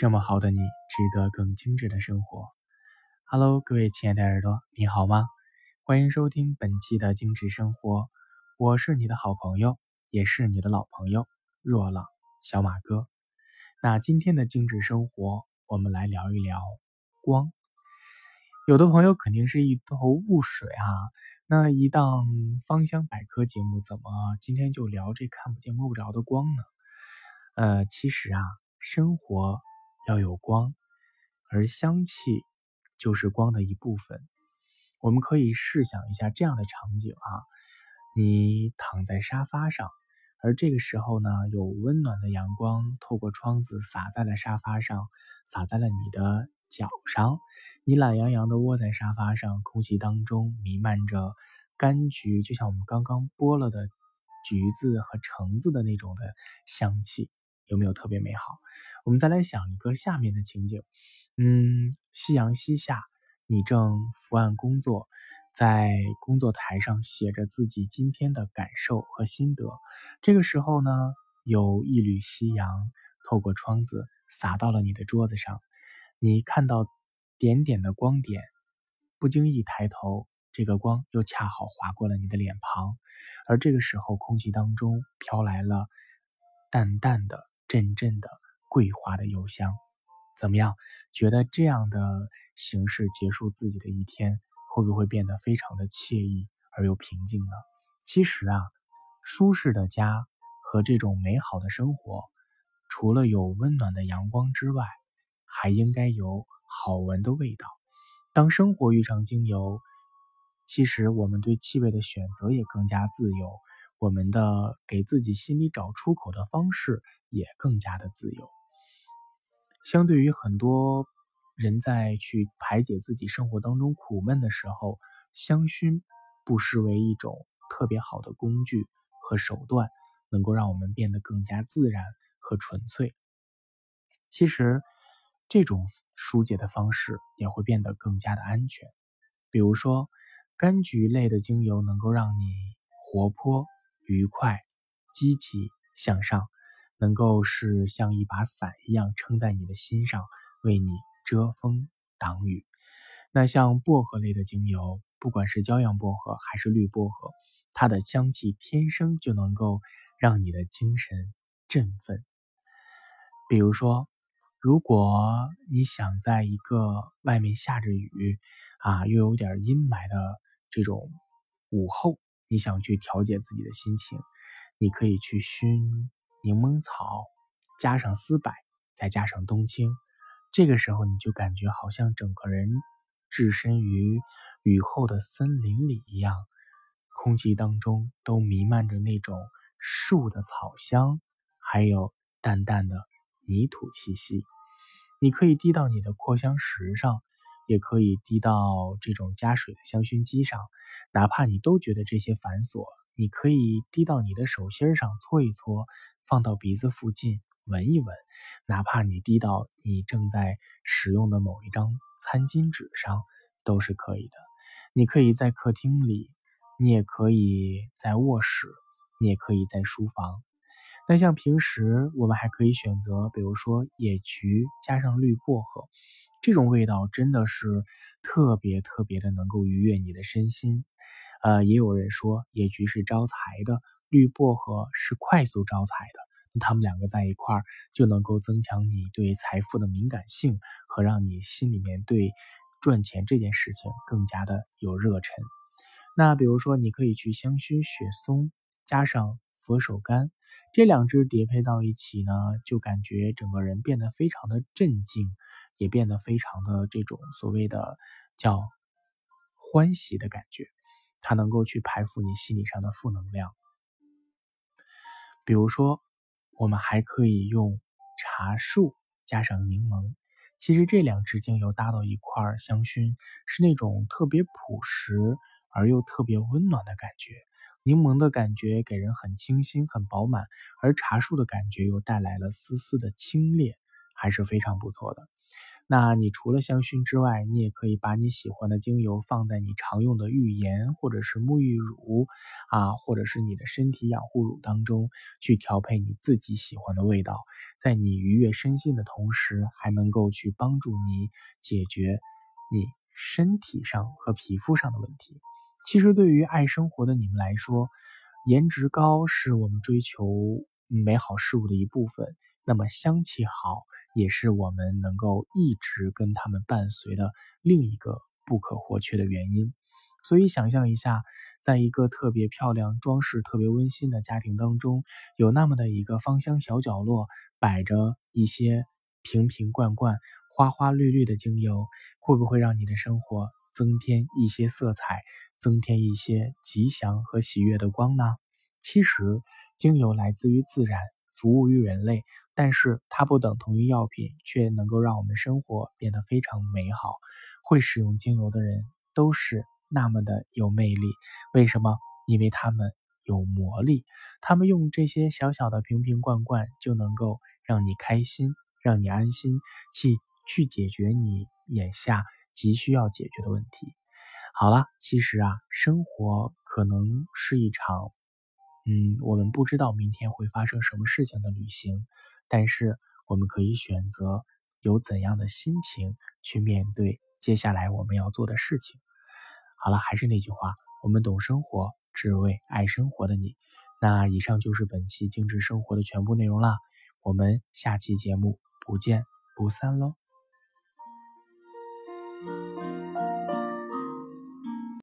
这么好的你，值得更精致的生活。Hello，各位亲爱的耳朵，你好吗？欢迎收听本期的精致生活，我是你的好朋友，也是你的老朋友若朗小马哥。那今天的精致生活，我们来聊一聊光。有的朋友肯定是一头雾水啊，那一档芳香百科节目，怎么今天就聊这看不见摸不着的光呢？呃，其实啊，生活。要有光，而香气就是光的一部分。我们可以试想一下这样的场景啊，你躺在沙发上，而这个时候呢，有温暖的阳光透过窗子洒在了沙发上，洒在了你的脚上。你懒洋洋地窝在沙发上，空气当中弥漫着柑橘，就像我们刚刚剥了的橘子和橙子的那种的香气。有没有特别美好？我们再来想一个下面的情景，嗯，夕阳西下，你正伏案工作，在工作台上写着自己今天的感受和心得。这个时候呢，有一缕夕阳透过窗子洒到了你的桌子上，你看到点点的光点，不经意抬头，这个光又恰好划过了你的脸庞，而这个时候，空气当中飘来了淡淡的。阵阵的桂花的幽香，怎么样？觉得这样的形式结束自己的一天，会不会变得非常的惬意而又平静呢？其实啊，舒适的家和这种美好的生活，除了有温暖的阳光之外，还应该有好闻的味道。当生活遇上精油，其实我们对气味的选择也更加自由。我们的给自己心里找出口的方式也更加的自由。相对于很多人在去排解自己生活当中苦闷的时候，香薰不失为一种特别好的工具和手段，能够让我们变得更加自然和纯粹。其实，这种疏解的方式也会变得更加的安全。比如说，柑橘类的精油能够让你活泼。愉快、积极向上，能够是像一把伞一样撑在你的心上，为你遮风挡雨。那像薄荷类的精油，不管是骄阳薄荷还是绿薄荷，它的香气天生就能够让你的精神振奋。比如说，如果你想在一个外面下着雨啊，又有点阴霾的这种午后。你想去调节自己的心情，你可以去熏柠檬草，加上丝柏，再加上冬青，这个时候你就感觉好像整个人置身于雨后的森林里一样，空气当中都弥漫着那种树的草香，还有淡淡的泥土气息。你可以滴到你的扩香石上。也可以滴到这种加水的香薰机上，哪怕你都觉得这些繁琐，你可以滴到你的手心上搓一搓，放到鼻子附近闻一闻，哪怕你滴到你正在使用的某一张餐巾纸上都是可以的。你可以在客厅里，你也可以在卧室，你也可以在书房。那像平时我们还可以选择，比如说野菊加上绿薄荷。这种味道真的是特别特别的能够愉悦你的身心，呃，也有人说野菊是招财的，绿薄荷是快速招财的，那他们两个在一块儿就能够增强你对财富的敏感性和让你心里面对赚钱这件事情更加的有热忱。那比如说，你可以去香薰雪松加上佛手柑，这两支叠配到一起呢，就感觉整个人变得非常的镇静。也变得非常的这种所谓的叫欢喜的感觉，它能够去排负你心理上的负能量。比如说，我们还可以用茶树加上柠檬，其实这两支精油搭到一块儿，香薰是那种特别朴实而又特别温暖的感觉。柠檬的感觉给人很清新、很饱满，而茶树的感觉又带来了丝丝的清冽，还是非常不错的。那你除了香薰之外，你也可以把你喜欢的精油放在你常用的浴盐或者是沐浴乳啊，或者是你的身体养护乳当中去调配你自己喜欢的味道，在你愉悦身心的同时，还能够去帮助你解决你身体上和皮肤上的问题。其实对于爱生活的你们来说，颜值高是我们追求美好事物的一部分，那么香气好。也是我们能够一直跟他们伴随的另一个不可或缺的原因。所以，想象一下，在一个特别漂亮、装饰特别温馨的家庭当中，有那么的一个芳香小角落，摆着一些瓶瓶罐罐、花花绿绿的精油，会不会让你的生活增添一些色彩，增添一些吉祥和喜悦的光呢？其实，精油来自于自然，服务于人类。但是它不等同于药品，却能够让我们生活变得非常美好。会使用精油的人都是那么的有魅力，为什么？因为他们有魔力，他们用这些小小的瓶瓶罐罐就能够让你开心，让你安心，去去解决你眼下急需要解决的问题。好了，其实啊，生活可能是一场，嗯，我们不知道明天会发生什么事情的旅行。但是我们可以选择有怎样的心情去面对接下来我们要做的事情。好了，还是那句话，我们懂生活，只为爱生活的你。那以上就是本期精致生活的全部内容啦，我们下期节目不见不散喽。